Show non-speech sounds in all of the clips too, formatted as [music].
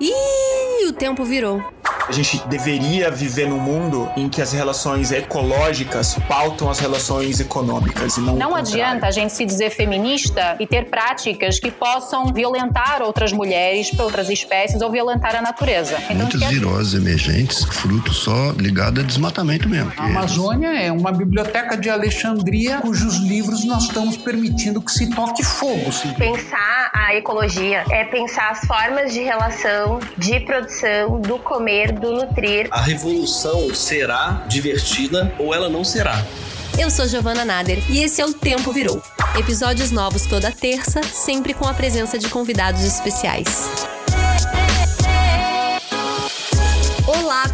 Ih, o tempo virou. A gente deveria viver num mundo em que as relações ecológicas pautam as relações econômicas e não Não adianta a gente se dizer feminista e ter práticas que possam violentar outras mulheres, outras espécies ou violentar a natureza. Então, Muitas viroses emergentes, fruto só ligado a desmatamento mesmo. A Amazônia é uma biblioteca de Alexandria cujos livros nós estamos permitindo que se toque fogo. Sim. Pensar a ecologia é pensar as formas de relação, de produção, do comer, do nutrir. A revolução será divertida ou ela não será. Eu sou Giovana Nader e esse é o Tempo Virou. Episódios novos toda terça, sempre com a presença de convidados especiais.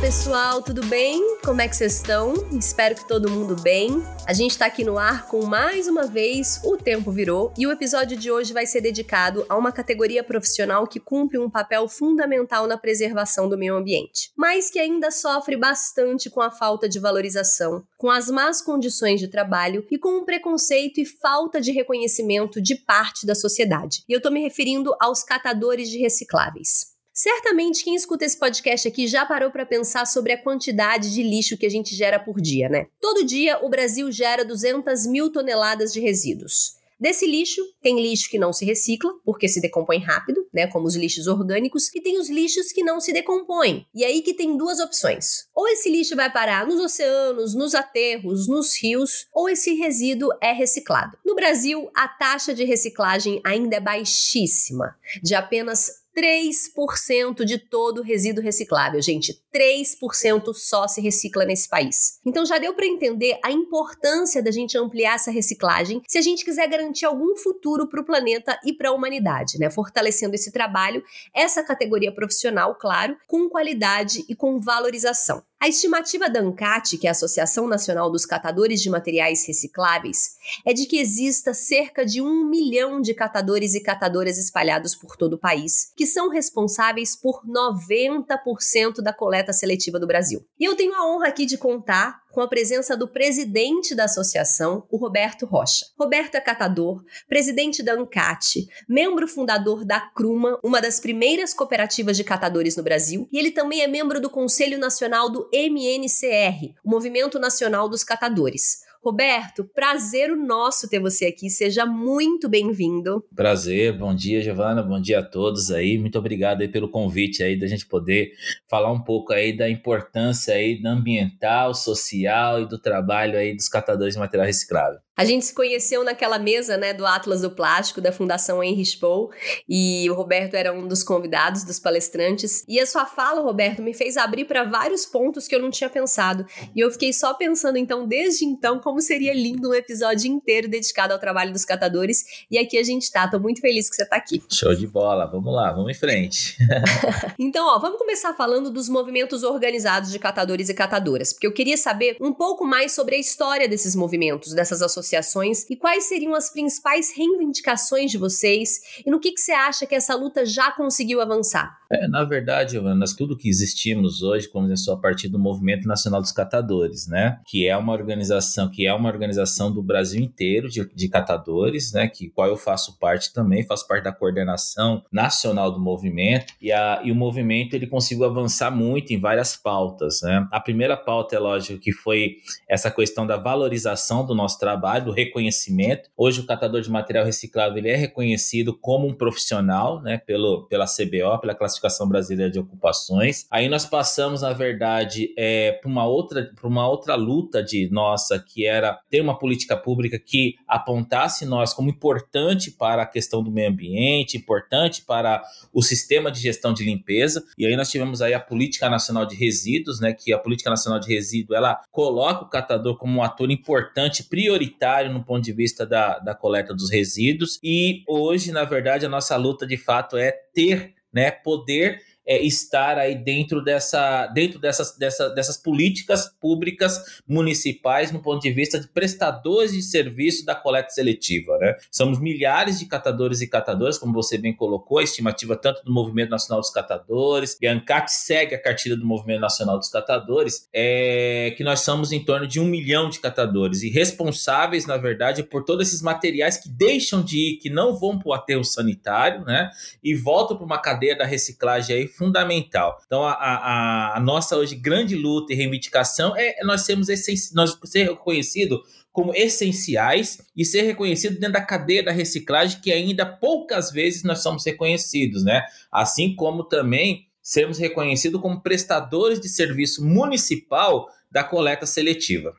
Pessoal, tudo bem? Como é que vocês estão? Espero que todo mundo bem. A gente está aqui no ar com mais uma vez O Tempo Virou e o episódio de hoje vai ser dedicado a uma categoria profissional que cumpre um papel fundamental na preservação do meio ambiente, mas que ainda sofre bastante com a falta de valorização, com as más condições de trabalho e com o preconceito e falta de reconhecimento de parte da sociedade. E eu estou me referindo aos catadores de recicláveis. Certamente quem escuta esse podcast aqui já parou para pensar sobre a quantidade de lixo que a gente gera por dia, né? Todo dia o Brasil gera 200 mil toneladas de resíduos. Desse lixo, tem lixo que não se recicla, porque se decompõe rápido, né, como os lixos orgânicos, e tem os lixos que não se decompõem. E aí que tem duas opções. Ou esse lixo vai parar nos oceanos, nos aterros, nos rios, ou esse resíduo é reciclado. No Brasil, a taxa de reciclagem ainda é baixíssima, de apenas 3% de todo resíduo reciclável, gente. 3% só se recicla nesse país. Então já deu para entender a importância da gente ampliar essa reciclagem se a gente quiser garantir algum futuro para o planeta e para a humanidade, né? Fortalecendo esse trabalho, essa categoria profissional, claro, com qualidade e com valorização. A estimativa da ANCAT, que é a Associação Nacional dos Catadores de Materiais Recicláveis, é de que exista cerca de um milhão de catadores e catadoras espalhados por todo o país, que são responsáveis por 90% da coleta seletiva do Brasil. E eu tenho a honra aqui de contar com a presença do presidente da associação, o Roberto Rocha. Roberto é catador, presidente da ANCAT, membro fundador da CRUMA, uma das primeiras cooperativas de catadores no Brasil, e ele também é membro do Conselho Nacional do MNCR, o Movimento Nacional dos Catadores. Roberto, prazer o nosso ter você aqui. Seja muito bem-vindo. Prazer, bom dia, Giovana, bom dia a todos aí. Muito obrigado aí pelo convite aí da gente poder falar um pouco aí da importância aí da ambiental, social e do trabalho aí dos catadores de material reciclável. A gente se conheceu naquela mesa, né, do Atlas do Plástico, da Fundação Henry Spoh, e o Roberto era um dos convidados, dos palestrantes. E a sua fala, Roberto, me fez abrir para vários pontos que eu não tinha pensado. E eu fiquei só pensando, então, desde então, como seria lindo um episódio inteiro dedicado ao trabalho dos catadores. E aqui a gente tá. Tô muito feliz que você tá aqui. Show de bola. Vamos lá, vamos em frente. [laughs] então, ó, vamos começar falando dos movimentos organizados de catadores e catadoras, porque eu queria saber um pouco mais sobre a história desses movimentos, dessas associações associações e quais seriam as principais reivindicações de vocês e no que, que você acha que essa luta já conseguiu avançar? É, na verdade, nós tudo que existimos hoje começou a partir do Movimento Nacional dos Catadores, né? Que é uma organização, que é uma organização do Brasil inteiro de, de catadores, né? Que qual eu faço parte também, faço parte da coordenação nacional do movimento e, a, e o movimento ele conseguiu avançar muito em várias pautas, né? A primeira pauta é lógico que foi essa questão da valorização do nosso trabalho, do reconhecimento. Hoje o catador de material reciclável ele é reconhecido como um profissional, né? Pelo pela CBO, pela classificação Brasileira de Ocupações. Aí nós passamos, na verdade, é, para uma outra para uma outra luta de nossa, que era ter uma política pública que apontasse nós como importante para a questão do meio ambiente, importante para o sistema de gestão de limpeza. E aí nós tivemos aí a Política Nacional de Resíduos, né, que a Política Nacional de Resíduos, ela coloca o catador como um ator importante, prioritário no ponto de vista da, da coleta dos resíduos. E hoje, na verdade, a nossa luta de fato é ter né, poder é, estar aí dentro, dessa, dentro dessas, dessa, dessas políticas públicas municipais no ponto de vista de prestadores de serviço da coleta seletiva. Né? Somos milhares de catadores e catadoras, como você bem colocou, a estimativa tanto do Movimento Nacional dos Catadores, e a ANCAT segue a cartilha do Movimento Nacional dos Catadores, é que nós somos em torno de um milhão de catadores e responsáveis, na verdade, por todos esses materiais que deixam de ir, que não vão para o aterro sanitário, né? E voltam para uma cadeia da reciclagem aí fundamental. Então, a, a, a nossa hoje grande luta e reivindicação é nós sermos nós ser reconhecido como essenciais e ser reconhecido dentro da cadeia da reciclagem, que ainda poucas vezes nós somos reconhecidos, né? Assim como também sermos reconhecidos como prestadores de serviço municipal da coleta seletiva.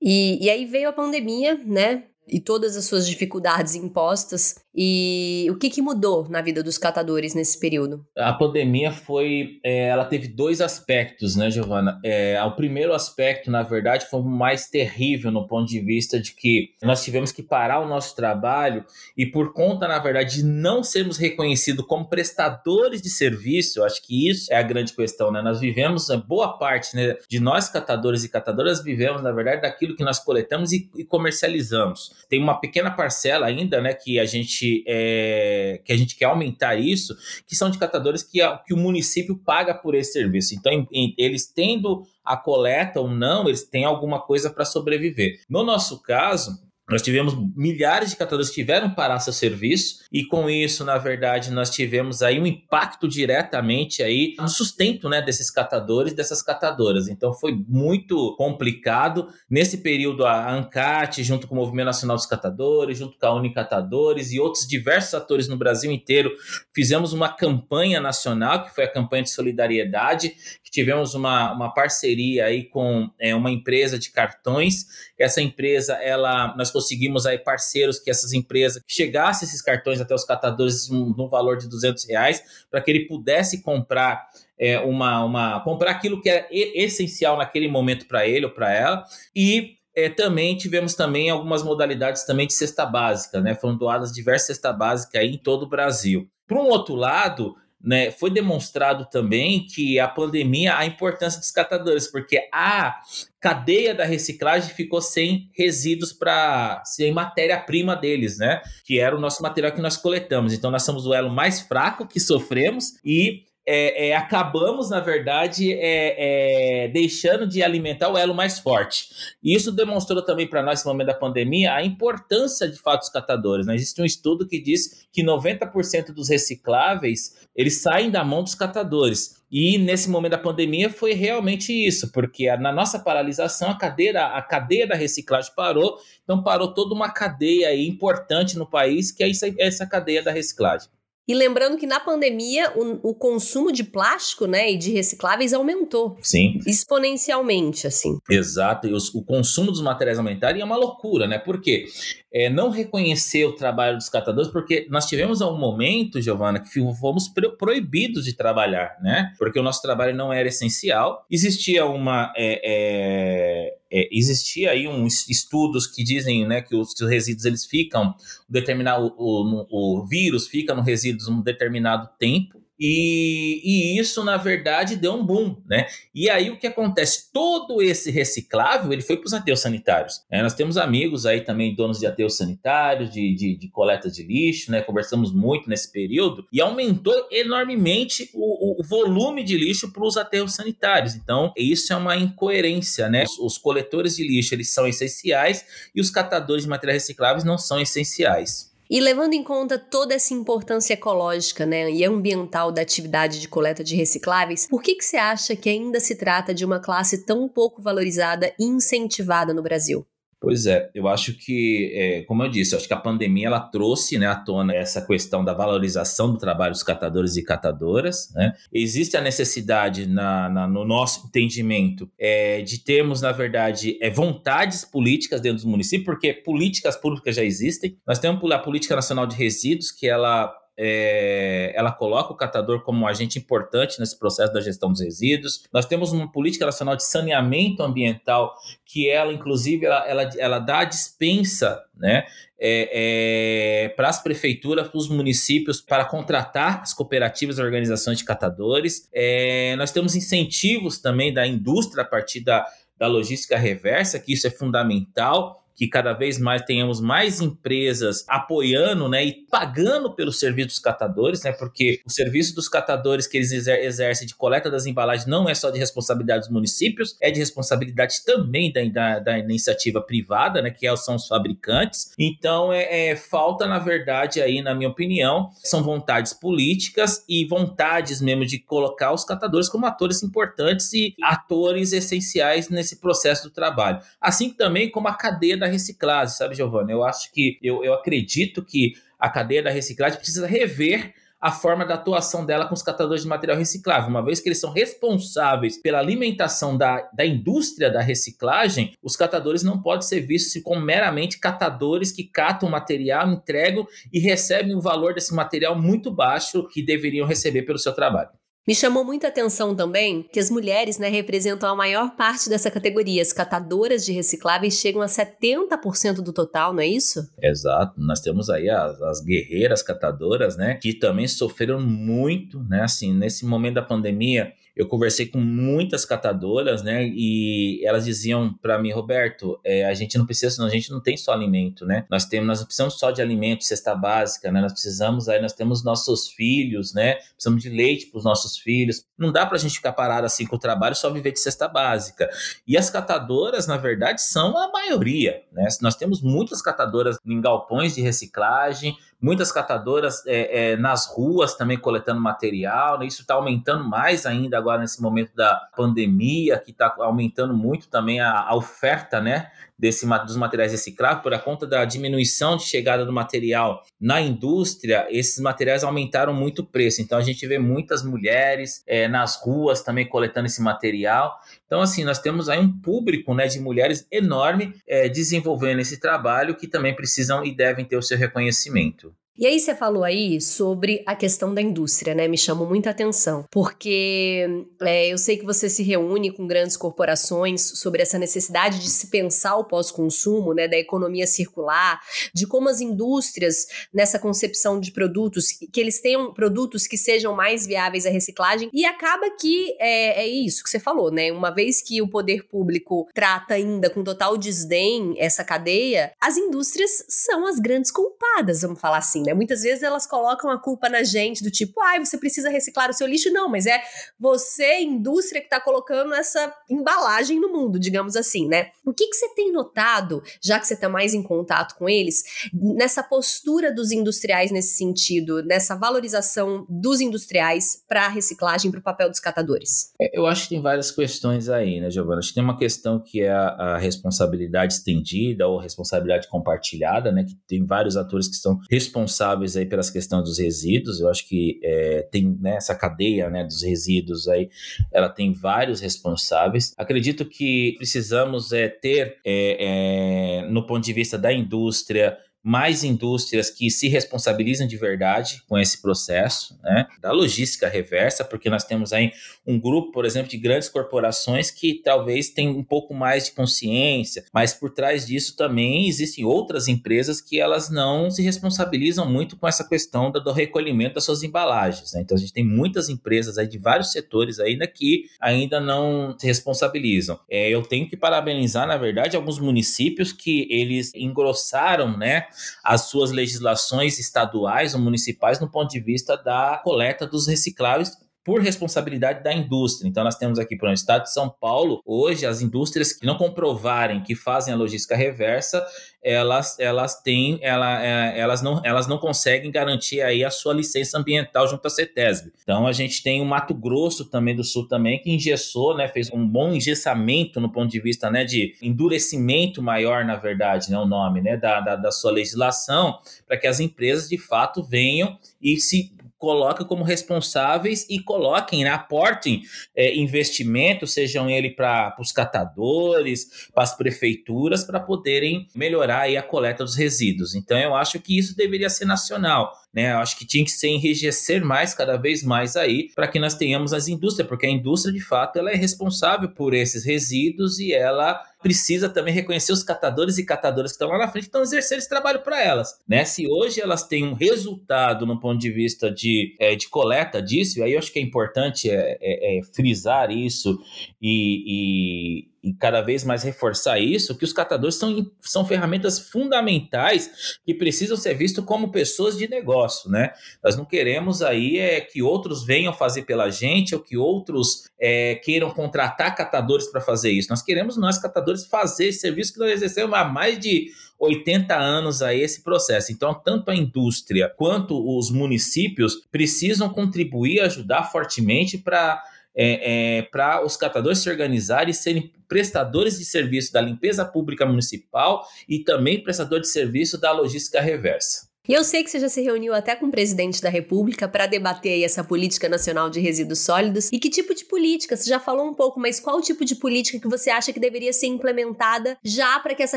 E, e aí veio a pandemia, né? E todas as suas dificuldades impostas. E o que, que mudou na vida dos catadores nesse período? A pandemia foi. É, ela teve dois aspectos, né, Giovana? É, o primeiro aspecto, na verdade, foi o mais terrível no ponto de vista de que nós tivemos que parar o nosso trabalho e, por conta, na verdade, de não sermos reconhecidos como prestadores de serviço, eu acho que isso é a grande questão, né? Nós vivemos, boa parte né, de nós catadores e catadoras vivemos, na verdade, daquilo que nós coletamos e, e comercializamos. Tem uma pequena parcela ainda, né, que a gente gente, é, que a gente quer aumentar isso, que são de catadores que, que o município paga por esse serviço. Então, em, em, eles tendo a coleta ou não, eles têm alguma coisa para sobreviver. No nosso caso, nós tivemos milhares de catadores que tiveram parar seu serviço e com isso, na verdade, nós tivemos aí um impacto diretamente aí no sustento, né, desses catadores, dessas catadoras. Então foi muito complicado. Nesse período a ANCAT, junto com o Movimento Nacional dos Catadores, junto com a Unicatadores e outros diversos atores no Brasil inteiro, fizemos uma campanha nacional, que foi a campanha de solidariedade, que tivemos uma, uma parceria aí com é, uma empresa de cartões. Essa empresa, ela nós conseguimos aí parceiros que essas empresas chegassem esses cartões até os catadores num, valor de 200 reais para que ele pudesse comprar é, uma, uma comprar aquilo que é essencial naquele momento para ele ou para ela e é, também tivemos também algumas modalidades também de cesta básica, né? Foram doadas diversas cesta básica aí em todo o Brasil. Por um outro lado, né, foi demonstrado também que a pandemia, a importância dos catadores, porque a cadeia da reciclagem ficou sem resíduos para sem matéria-prima deles, né? Que era o nosso material que nós coletamos. Então nós somos o elo mais fraco que sofremos e é, é, acabamos, na verdade, é, é, deixando de alimentar o elo mais forte. E isso demonstrou também para nós, no momento da pandemia, a importância de fatos catadores. Né? Existe um estudo que diz que 90% dos recicláveis eles saem da mão dos catadores. E nesse momento da pandemia foi realmente isso, porque na nossa paralisação a cadeia, a cadeia da reciclagem parou, então parou toda uma cadeia importante no país, que é essa cadeia da reciclagem. E lembrando que na pandemia o, o, consumo de plástico, né, e de recicláveis aumentou. Sim. Exponencialmente, assim. Exato. E os, o consumo dos materiais aumentar e é uma loucura, né? Por quê? É, não reconhecer o trabalho dos catadores, porque nós tivemos um momento, Giovana, que fomos proibidos de trabalhar, né? Porque o nosso trabalho não era essencial. Existia uma. É, é, é, existia aí uns estudos que dizem né, que, os, que os resíduos eles ficam determinado o, o, o vírus fica no resíduos um determinado tempo e, e, isso, na verdade, deu um boom, né? E aí o que acontece? Todo esse reciclável ele foi para os aterros sanitários. É, nós temos amigos aí também, donos de aterros sanitários, de, de, de coleta de lixo, né? Conversamos muito nesse período e aumentou enormemente o, o volume de lixo para os aterros sanitários. Então, isso é uma incoerência, né? Os, os coletores de lixo eles são essenciais e os catadores de materiais recicláveis não são essenciais. E levando em conta toda essa importância ecológica né, e ambiental da atividade de coleta de recicláveis, por que, que você acha que ainda se trata de uma classe tão pouco valorizada e incentivada no Brasil? Pois é, eu acho que, é, como eu disse, eu acho que a pandemia ela trouxe né, à tona essa questão da valorização do trabalho dos catadores e catadoras. Né? Existe a necessidade, na, na no nosso entendimento, é, de termos, na verdade, é, vontades políticas dentro dos municípios, porque políticas públicas já existem. Nós temos a Política Nacional de Resíduos, que ela é, ela coloca o catador como um agente importante nesse processo da gestão dos resíduos. Nós temos uma política nacional de saneamento ambiental que ela, inclusive, ela, ela, ela dá a dispensa né, é, é, para as prefeituras, para os municípios, para contratar as cooperativas e organizações de catadores. É, nós temos incentivos também da indústria a partir da, da logística reversa, que isso é fundamental que cada vez mais tenhamos mais empresas apoiando, né, e pagando pelo serviço dos catadores, né, porque o serviço dos catadores que eles exercem de coleta das embalagens não é só de responsabilidade dos municípios, é de responsabilidade também da, da, da iniciativa privada, né, que é são os fabricantes. Então, é, é, falta, na verdade, aí, na minha opinião, são vontades políticas e vontades mesmo de colocar os catadores como atores importantes e atores essenciais nesse processo do trabalho. Assim também como a cadeia da reciclagem, sabe, Giovanna? Eu acho que, eu, eu acredito que a cadeia da reciclagem precisa rever a forma da atuação dela com os catadores de material reciclável. Uma vez que eles são responsáveis pela alimentação da, da indústria da reciclagem, os catadores não podem ser vistos como meramente catadores que catam material, entregam e recebem o valor desse material muito baixo que deveriam receber pelo seu trabalho. Me chamou muita atenção também que as mulheres né, representam a maior parte dessa categoria. As catadoras de recicláveis chegam a 70% do total, não é isso? Exato. Nós temos aí as, as, guerreiras catadoras, né? Que também sofreram muito, né? Assim, nesse momento da pandemia, eu conversei com muitas catadoras, né? E elas diziam para mim, Roberto, é, a gente não precisa, a gente não tem só alimento, né? Nós temos, nós não precisamos só de alimento, cesta básica, né? Nós precisamos aí, nós temos nossos filhos, né? Precisamos de leite para os nossos filhos. Não dá para a gente ficar parado assim com o trabalho só viver de cesta básica. E as catadoras, na verdade, são a maioria, né? Nós temos muitas catadoras em galpões de reciclagem, muitas catadoras é, é, nas ruas também coletando material, né? isso está aumentando mais ainda agora nesse momento da pandemia, que está aumentando muito também a, a oferta né, desse, dos materiais recicláveis, por conta da diminuição de chegada do material na indústria, esses materiais aumentaram muito o preço. Então a gente vê muitas mulheres é, nas ruas também coletando esse material. Então, assim, nós temos aí um público né, de mulheres enorme é, desenvolvendo esse trabalho que também precisam e devem ter o seu reconhecimento. E aí você falou aí sobre a questão da indústria, né? Me chamou muita atenção, porque é, eu sei que você se reúne com grandes corporações sobre essa necessidade de se pensar o pós-consumo, né? Da economia circular, de como as indústrias nessa concepção de produtos, que eles tenham produtos que sejam mais viáveis à reciclagem. E acaba que é, é isso que você falou, né? Uma vez que o poder público trata ainda com total desdém essa cadeia, as indústrias são as grandes culpadas, vamos falar assim, né? Né? Muitas vezes elas colocam a culpa na gente, do tipo, ai, ah, você precisa reciclar o seu lixo. Não, mas é você, indústria, que está colocando essa embalagem no mundo, digamos assim, né? O que, que você tem notado, já que você está mais em contato com eles, nessa postura dos industriais nesse sentido, nessa valorização dos industriais para a reciclagem, para o papel dos catadores? É, eu acho que tem várias questões aí, né, Giovana? Acho que tem uma questão que é a, a responsabilidade estendida ou responsabilidade compartilhada, né? Que tem vários atores que são responsáveis responsáveis aí pelas questões dos resíduos. Eu acho que é, tem né, essa cadeia né, dos resíduos aí, ela tem vários responsáveis. Acredito que precisamos é, ter, é, é no ponto de vista da indústria, mais indústrias que se responsabilizam de verdade com esse processo, né, da logística reversa, porque nós temos aí um grupo, por exemplo, de grandes corporações que talvez tenham um pouco mais de consciência, mas por trás disso também existem outras empresas que elas não se responsabilizam muito com essa questão do recolhimento das suas embalagens. Né? Então a gente tem muitas empresas aí de vários setores ainda que ainda não se responsabilizam. É, eu tenho que parabenizar, na verdade, alguns municípios que eles engrossaram, né, as suas legislações estaduais ou municipais no ponto de vista da coleta dos recicláveis por responsabilidade da indústria. Então, nós temos aqui para o estado de São Paulo, hoje, as indústrias que não comprovarem que fazem a logística reversa, elas, elas têm, ela, é, elas, não, elas não conseguem garantir aí a sua licença ambiental junto à CETESB. Então, a gente tem o Mato Grosso também do Sul também, que engessou, né, fez um bom engessamento no ponto de vista né, de endurecimento maior, na verdade, né, o nome né, da, da, da sua legislação, para que as empresas, de fato, venham e se coloca como responsáveis e coloquem, né, aportem é, investimentos, sejam ele para os catadores, para as prefeituras, para poderem melhorar a coleta dos resíduos. Então eu acho que isso deveria ser nacional né? Acho que tinha que se enrijecer mais, cada vez mais aí, para que nós tenhamos as indústrias, porque a indústria, de fato, ela é responsável por esses resíduos e ela precisa também reconhecer os catadores e catadoras que estão lá na frente que estão exercendo esse trabalho para elas, né? Se hoje elas têm um resultado no ponto de vista de, é, de coleta disso, e aí eu acho que é importante é, é, é frisar isso e, e e cada vez mais reforçar isso, que os catadores são, são ferramentas fundamentais que precisam ser vistos como pessoas de negócio, né? Nós não queremos aí é, que outros venham fazer pela gente ou que outros é, queiram contratar catadores para fazer isso. Nós queremos nós, catadores, fazer esse serviço que nós exercemos há mais de 80 anos a esse processo. Então, tanto a indústria quanto os municípios precisam contribuir, ajudar fortemente para é, é, para os catadores se organizarem e serem prestadores de serviço da limpeza pública municipal e também prestador de serviço da logística reversa. E eu sei que você já se reuniu até com o presidente da República para debater essa política nacional de resíduos sólidos. E que tipo de política? Você já falou um pouco, mas qual tipo de política que você acha que deveria ser implementada já para que essa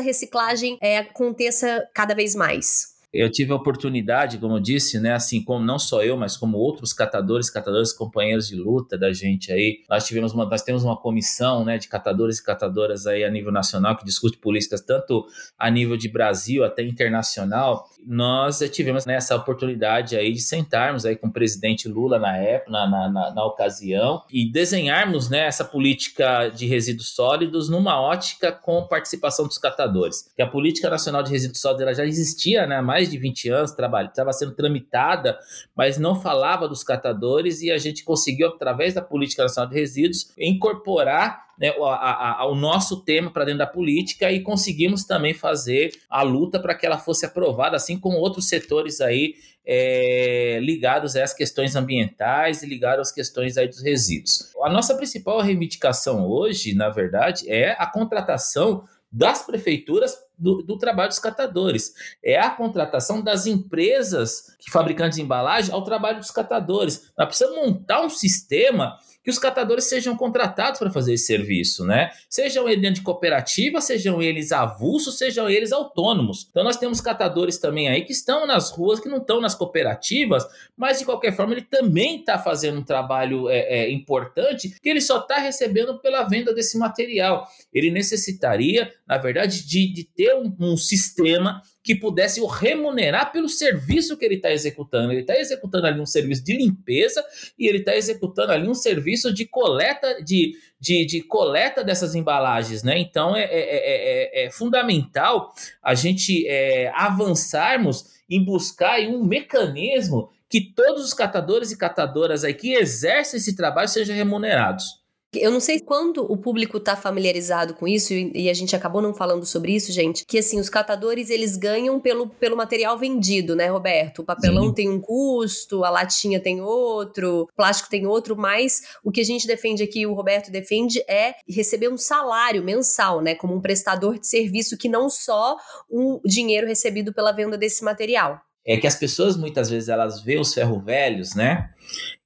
reciclagem é, aconteça cada vez mais? Eu tive a oportunidade, como eu disse, né, assim como não só eu, mas como outros catadores, catadores companheiros de luta da gente aí, nós tivemos uma, nós temos uma comissão, né, de catadores e catadoras aí a nível nacional que discute políticas tanto a nível de Brasil até internacional. Nós tivemos nessa oportunidade aí de sentarmos aí com o presidente Lula na época, na, na, na, na ocasião e desenharmos, né, essa política de resíduos sólidos numa ótica com participação dos catadores. Que a política nacional de resíduos sólidos já existia, né, mais mais de 20 anos, estava sendo tramitada, mas não falava dos catadores e a gente conseguiu, através da Política Nacional de Resíduos, incorporar né, a, a, o nosso tema para dentro da política e conseguimos também fazer a luta para que ela fosse aprovada, assim como outros setores aí é, ligados às questões ambientais e ligados às questões aí dos resíduos. A nossa principal reivindicação hoje, na verdade, é a contratação das prefeituras do, do, trabalho dos catadores. É a contratação das empresas que fabricantes de embalagem ao trabalho dos catadores. Nós precisamos montar um sistema que os catadores sejam contratados para fazer esse serviço, né? Sejam eles dentro de cooperativa, sejam eles avulsos, sejam eles autônomos. Então nós temos catadores também aí que estão nas ruas, que não estão nas cooperativas, mas de qualquer forma ele também está fazendo um trabalho é, é, importante que ele só está recebendo pela venda desse material. Ele necessitaria, na verdade, de, de ter um, um sistema que pudesse o remunerar pelo serviço que ele está executando. Ele está executando ali um serviço de limpeza e ele está executando ali um serviço de coleta de, de, de, coleta dessas embalagens, né? Então é, é, é, é fundamental a gente avançarmos em buscar um mecanismo que todos os catadores e catadoras aí que exercem esse trabalho sejam remunerados. Eu não sei quando o público tá familiarizado com isso, e, a gente acabou não falando sobre isso, gente, que assim, os catadores eles ganham pelo, pelo material vendido, né, Roberto? O papelão Sim. tem um custo, a latinha tem outro, o plástico tem outro, mas o que a gente defende aqui, o Roberto defende, é receber um salário mensal, né, como um prestador de serviço que não só o dinheiro recebido pela venda desse material. É que as pessoas muitas vezes elas vê os ferro velhos, né?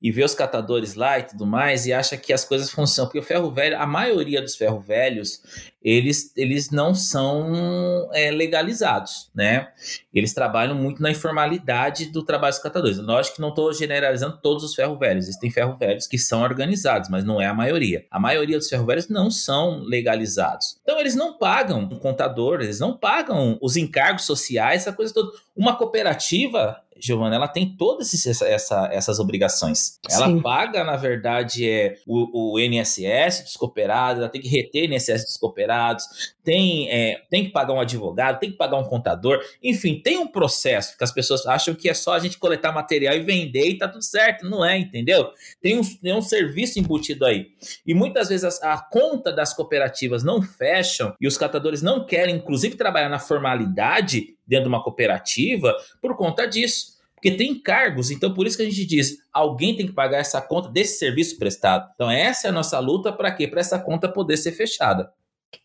e vê os catadores lá e tudo mais e acha que as coisas funcionam. Porque o ferro velho, a maioria dos ferro velhos, eles, eles não são é, legalizados, né? Eles trabalham muito na informalidade do trabalho dos catadores. Lógico que não estou generalizando todos os ferro velhos. Existem ferro velhos que são organizados, mas não é a maioria. A maioria dos ferro velhos não são legalizados. Então eles não pagam um contador, eles não pagam os encargos sociais, essa coisa toda. Uma cooperativa Giovana, ela tem todas essa, essas obrigações. Ela Sim. paga, na verdade, é, o, o INSS dos cooperados, ela tem que reter o INSS dos cooperados, tem, é, tem que pagar um advogado, tem que pagar um contador, enfim, tem um processo que as pessoas acham que é só a gente coletar material e vender e tá tudo certo. Não é, entendeu? Tem um, tem um serviço embutido aí. E muitas vezes a, a conta das cooperativas não fecham e os catadores não querem, inclusive, trabalhar na formalidade dentro de uma cooperativa por conta disso. Porque tem encargos, então por isso que a gente diz, alguém tem que pagar essa conta desse serviço prestado. Então essa é a nossa luta para quê? Para essa conta poder ser fechada.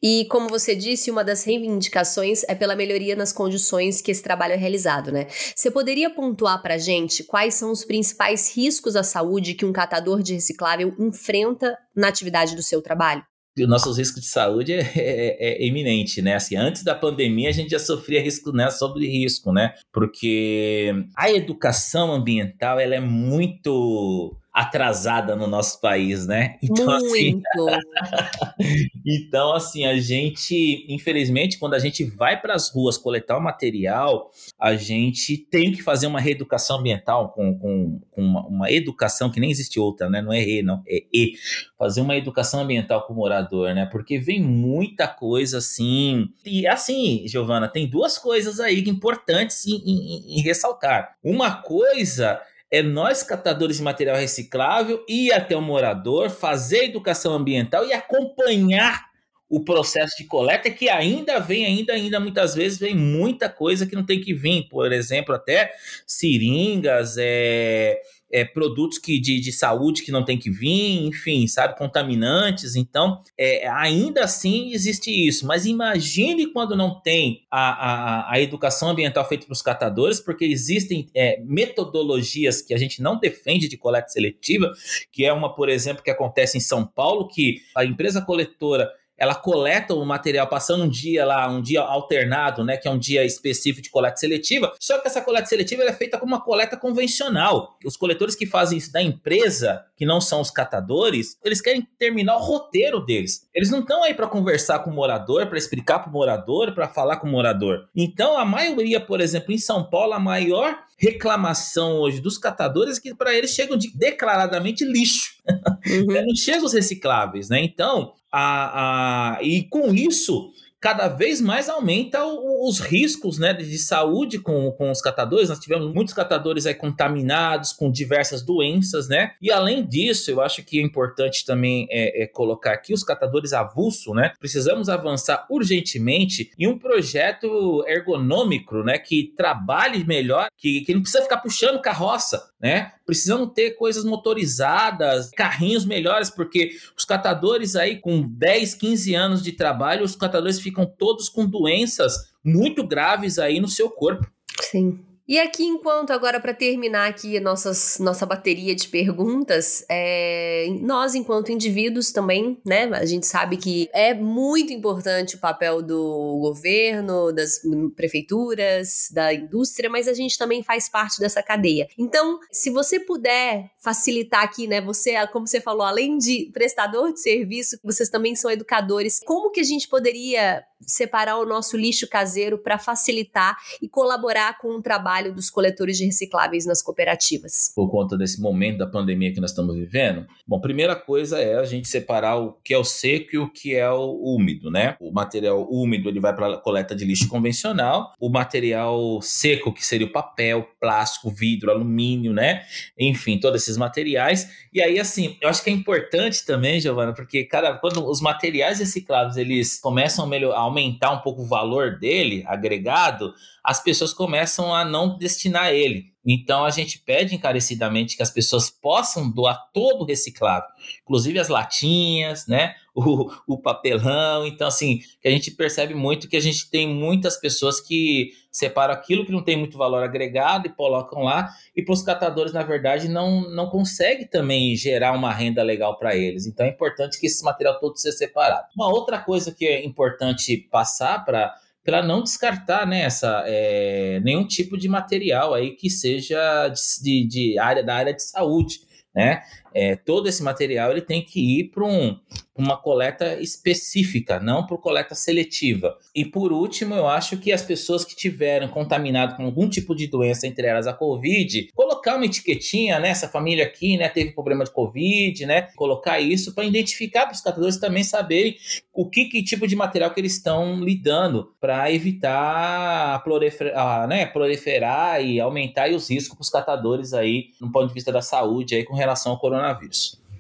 E como você disse, uma das reivindicações é pela melhoria nas condições que esse trabalho é realizado, né? Você poderia pontuar para gente quais são os principais riscos à saúde que um catador de reciclável enfrenta na atividade do seu trabalho? os nossos riscos de saúde é, é, é, iminente, né? Assim, antes da pandemia a gente já sofria risco, né, sobre risco, né? Porque a educação ambiental ela é muito atrasada no nosso país, né? Então, assim, Muito. Assim, [laughs] então, assim, a gente, infelizmente, quando a gente vai para as ruas coletar o material, a gente tem que fazer uma reeducação ambiental com, com, com uma, uma, educação que nem existe outra, né? Não é E, não, é E. Fazer uma educação ambiental com o morador, né? Porque vem muita coisa assim. E assim, Giovana, tem duas coisas aí importantes em, em, em ressaltar. Uma coisa é nós, catadores de material reciclável, ir até o morador, fazer educação ambiental e acompanhar o processo de coleta, que ainda vem, ainda, ainda muitas vezes vem muita coisa que não tem que vir, por exemplo, até seringas, é, é, produtos que, de, de saúde que não tem que vir, enfim, sabe, contaminantes. Então, é, ainda assim existe isso. Mas imagine quando não tem a, a, a educação ambiental feita para os catadores, porque existem é, metodologias que a gente não defende de coleta seletiva, que é uma, por exemplo, que acontece em São Paulo, que a empresa coletora ela coleta o material passando um dia lá, um dia alternado, né, que é um dia específico de coleta seletiva. Só que essa coleta seletiva é feita como uma coleta convencional. Os coletores que fazem isso da empresa, que não são os catadores, eles querem terminar o roteiro deles. Eles não estão aí para conversar com o morador, para explicar para o morador, para falar com o morador. Então, a maioria, por exemplo, em São Paulo, a maior reclamação hoje dos catadores é que para eles chegam de declaradamente lixo. [laughs] Uhum. não chegam os recicláveis, né? Então, a, a, e com isso cada vez mais aumenta o, os riscos né, de saúde com, com os catadores. Nós tivemos muitos catadores aí contaminados com diversas doenças, né? E além disso, eu acho que é importante também é, é colocar aqui os catadores avulso, né? Precisamos avançar urgentemente em um projeto ergonômico, né? Que trabalhe melhor, que, que não precisa ficar puxando carroça, né? Precisamos ter coisas motorizadas, carrinhos melhores, porque os catadores aí com 10, 15 anos de trabalho, os catadores ficam todos com doenças muito graves aí no seu corpo. Sim. E aqui, enquanto, agora para terminar aqui nossas, nossa bateria de perguntas, é, nós, enquanto indivíduos também, né, a gente sabe que é muito importante o papel do governo, das prefeituras, da indústria, mas a gente também faz parte dessa cadeia. Então, se você puder facilitar aqui, né, você, como você falou, além de prestador de serviço, vocês também são educadores, como que a gente poderia separar o nosso lixo caseiro para facilitar e colaborar com o trabalho dos coletores de recicláveis nas cooperativas? Por conta desse momento da pandemia que nós estamos vivendo, bom, primeira coisa é a gente separar o que é o seco e o que é o úmido, né? O material úmido ele vai para a coleta de lixo convencional, o material seco que seria o papel, plástico, vidro, alumínio, né? Enfim, todos esses materiais. E aí assim, eu acho que é importante também, Giovana, porque cara, quando os materiais recicláveis eles começam a melhorar aumentar um pouco o valor dele, agregado, as pessoas começam a não destinar ele. Então a gente pede encarecidamente que as pessoas possam doar todo o reciclável, inclusive as latinhas, né? O, o papelão. Então, assim, que a gente percebe muito que a gente tem muitas pessoas que separam aquilo que não tem muito valor agregado e colocam lá, e para os catadores, na verdade, não, não consegue também gerar uma renda legal para eles. Então é importante que esse material todo seja separado. Uma outra coisa que é importante passar para para não descartar né, essa, é, nenhum tipo de material aí que seja de, de, área da área de saúde, né? É, todo esse material ele tem que ir para um, uma coleta específica, não por coleta seletiva. E por último, eu acho que as pessoas que tiveram contaminado com algum tipo de doença, entre elas a Covid, colocar uma etiquetinha, né? Essa família aqui, né, teve problema de Covid, né? Colocar isso para identificar para os catadores também saberem o que, que, tipo de material que eles estão lidando para evitar proliferar, né, proliferar e aumentar os riscos para os catadores aí, no ponto de vista da saúde aí com relação ao coronavírus.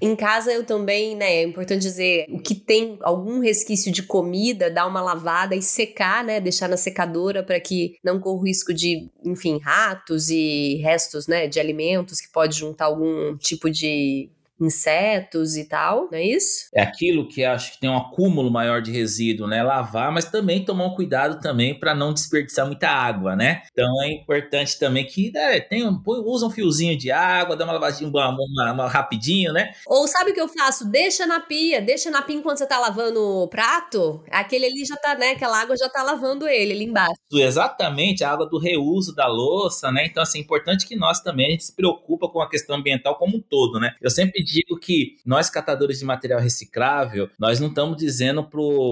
Em casa eu também, né, é importante dizer, o que tem algum resquício de comida, dar uma lavada e secar, né, deixar na secadora para que não corra o risco de, enfim, ratos e restos, né, de alimentos que pode juntar algum tipo de insetos e tal, não é isso? É aquilo que acho que tem um acúmulo maior de resíduo, né? Lavar, mas também tomar um cuidado também para não desperdiçar muita água, né? Então é importante também que né, tem um, usa um fiozinho de água, dá uma lavadinha uma, uma, uma, rapidinho, né? Ou sabe o que eu faço? Deixa na pia, deixa na pia enquanto você tá lavando o prato, aquele ali já tá, né? Aquela água já tá lavando ele ali embaixo. Exatamente, a água do reuso da louça, né? Então, assim, é importante que nós também a gente se preocupa com a questão ambiental como um todo, né? Eu sempre digo que nós, catadores de material reciclável, nós não estamos dizendo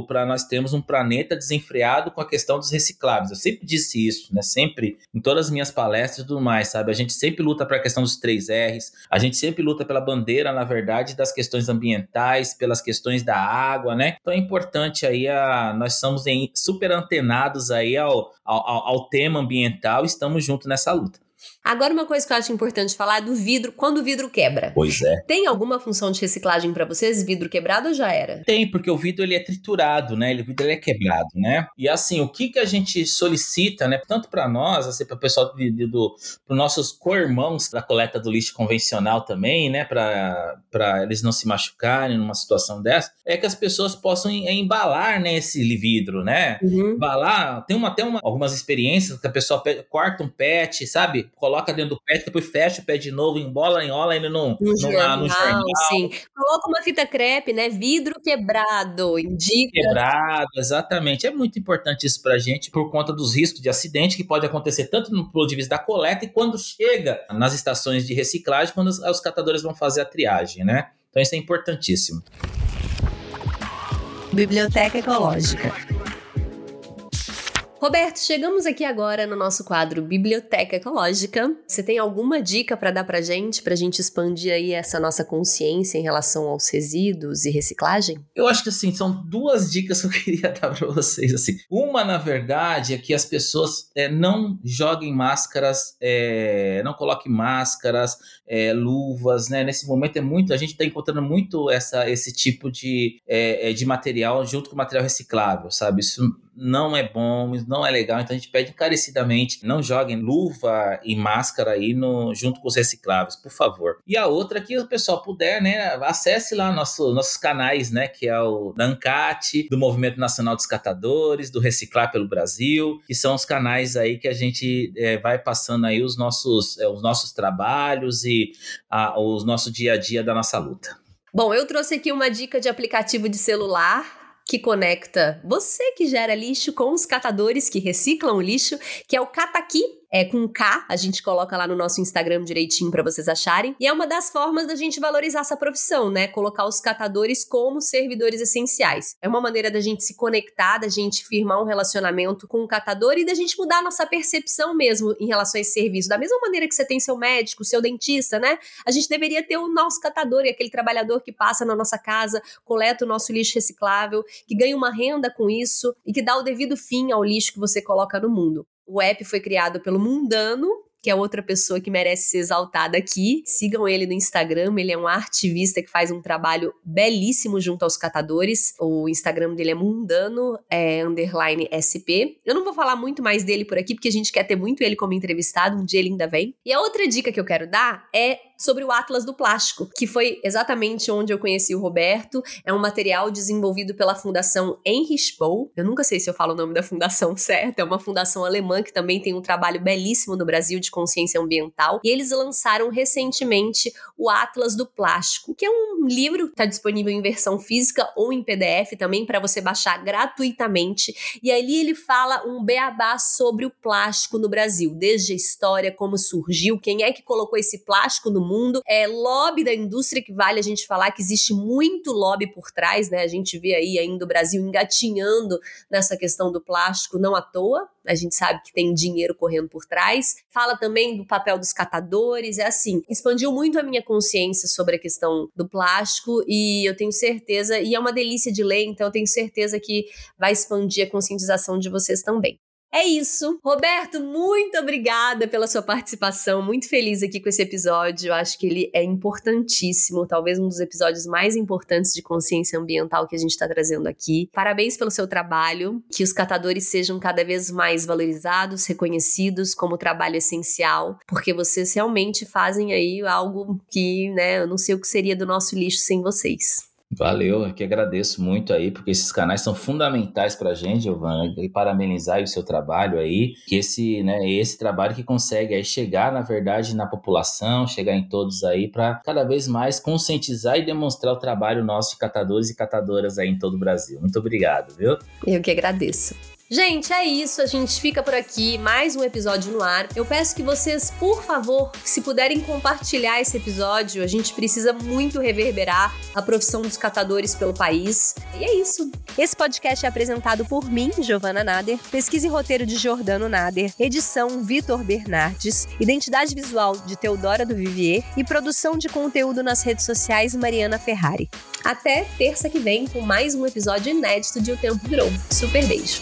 para nós termos um planeta desenfreado com a questão dos recicláveis. Eu sempre disse isso, né? Sempre, em todas as minhas palestras e tudo mais, sabe? A gente sempre luta para a questão dos três R's, a gente sempre luta pela bandeira, na verdade, das questões ambientais, pelas questões da água, né? Então é importante aí, a, nós somos em, super antenados aí ao, ao, ao tema ambiental, estamos juntos nessa luta. Agora, uma coisa que eu acho importante falar é do vidro, quando o vidro quebra. Pois é. Tem alguma função de reciclagem para vocês? Vidro quebrado ou já era? Tem, porque o vidro ele é triturado, né? O vidro ele é quebrado, né? E assim, o que que a gente solicita, né? Tanto para nós, assim, para o pessoal do, do para nossos co-irmãos da coleta do lixo convencional também, né? Para eles não se machucarem numa situação dessa, é que as pessoas possam embalar, né? Esse vidro, né? Uhum. Embalar. Tem uma, tem uma, algumas experiências que a pessoa corta um pet, sabe? coloca dentro do pé, depois fecha o pé de novo, embola, enrola ele no, no, jornal, no jornal. Sim. Coloca uma fita crepe, né? Vidro quebrado, indica. Quebrado, exatamente. É muito importante isso pra gente por conta dos riscos de acidente que pode acontecer tanto no ponto de vista da coleta e quando chega nas estações de reciclagem, quando os, os catadores vão fazer a triagem, né? Então isso é importantíssimo. Biblioteca Ecológica. Roberto, chegamos aqui agora no nosso quadro Biblioteca Ecológica. Você tem alguma dica para dar para gente, para a gente expandir aí essa nossa consciência em relação aos resíduos e reciclagem? Eu acho que assim são duas dicas que eu [laughs] queria dar para vocês. Assim, uma na verdade é que as pessoas é, não joguem máscaras, é, não coloquem máscaras, é, luvas, né? Nesse momento é muito, a gente está encontrando muito essa, esse tipo de, é, é, de material junto com material reciclável, sabe? Isso não é bom, não é legal, então a gente pede encarecidamente, não joguem luva e máscara aí no, junto com os recicláveis, por favor. E a outra que o pessoal puder, né, acesse lá nosso, nossos canais, né, que é o da do Movimento Nacional dos Catadores, do Reciclar pelo Brasil, que são os canais aí que a gente é, vai passando aí os nossos, é, os nossos trabalhos e a, os nosso dia a dia da nossa luta. Bom, eu trouxe aqui uma dica de aplicativo de celular que conecta você que gera lixo com os catadores que reciclam o lixo, que é o Cataqui é com K, a gente coloca lá no nosso Instagram direitinho para vocês acharem. E é uma das formas da gente valorizar essa profissão, né? Colocar os catadores como servidores essenciais. É uma maneira da gente se conectar, da gente firmar um relacionamento com o catador e da gente mudar a nossa percepção mesmo em relação a esse serviço. Da mesma maneira que você tem seu médico, seu dentista, né? A gente deveria ter o nosso catador, e aquele trabalhador que passa na nossa casa, coleta o nosso lixo reciclável, que ganha uma renda com isso e que dá o devido fim ao lixo que você coloca no mundo. O app foi criado pelo Mundano, que é outra pessoa que merece ser exaltada aqui. Sigam ele no Instagram, ele é um ativista que faz um trabalho belíssimo junto aos catadores. O Instagram dele é mundano, é underline SP. Eu não vou falar muito mais dele por aqui, porque a gente quer ter muito ele como entrevistado, um dia ele ainda vem. E a outra dica que eu quero dar é sobre o Atlas do Plástico, que foi exatamente onde eu conheci o Roberto. É um material desenvolvido pela Fundação Heinrich Böll. Eu nunca sei se eu falo o nome da fundação [laughs] certo, é uma fundação alemã que também tem um trabalho belíssimo no Brasil de consciência ambiental. E eles lançaram recentemente o Atlas do Plástico, que é um livro que está disponível em versão física ou em PDF também para você baixar gratuitamente. E ali ele fala um beabá sobre o plástico no Brasil, desde a história, como surgiu, quem é que colocou esse plástico no mundo. É lobby da indústria que vale a gente falar que existe muito lobby por trás, né? A gente vê aí ainda o Brasil engatinhando nessa questão do plástico, não à toa. A gente sabe que tem dinheiro correndo por trás. Fala também do papel dos catadores, é assim, expandiu muito a minha consciência sobre a questão do plástico e eu tenho certeza, e é uma delícia de ler, então eu tenho certeza que vai expandir a conscientização de vocês também. É isso. Roberto, muito obrigada pela sua participação. Muito feliz aqui com esse episódio. Eu acho que ele é importantíssimo, talvez um dos episódios mais importantes de consciência ambiental que a gente está trazendo aqui. Parabéns pelo seu trabalho. Que os catadores sejam cada vez mais valorizados, reconhecidos como trabalho essencial, porque vocês realmente fazem aí algo que, né, eu não sei o que seria do nosso lixo sem vocês. Valeu, eu que agradeço muito aí, porque esses canais são fundamentais para a gente, Giovana, e parabenizar o seu trabalho aí, que esse, né, esse trabalho que consegue aí chegar, na verdade, na população, chegar em todos aí, para cada vez mais conscientizar e demonstrar o trabalho nosso de catadores e catadoras aí em todo o Brasil. Muito obrigado, viu? Eu que agradeço. Gente, é isso. A gente fica por aqui. Mais um episódio no ar. Eu peço que vocês, por favor, se puderem compartilhar esse episódio, a gente precisa muito reverberar a profissão dos catadores pelo país. E é isso. Esse podcast é apresentado por mim, Giovana Nader, pesquisa e roteiro de Jordano Nader, edição Vitor Bernardes, identidade visual de Teodora do Vivier e produção de conteúdo nas redes sociais Mariana Ferrari. Até terça que vem com mais um episódio inédito de O Tempo Virou. Super beijo!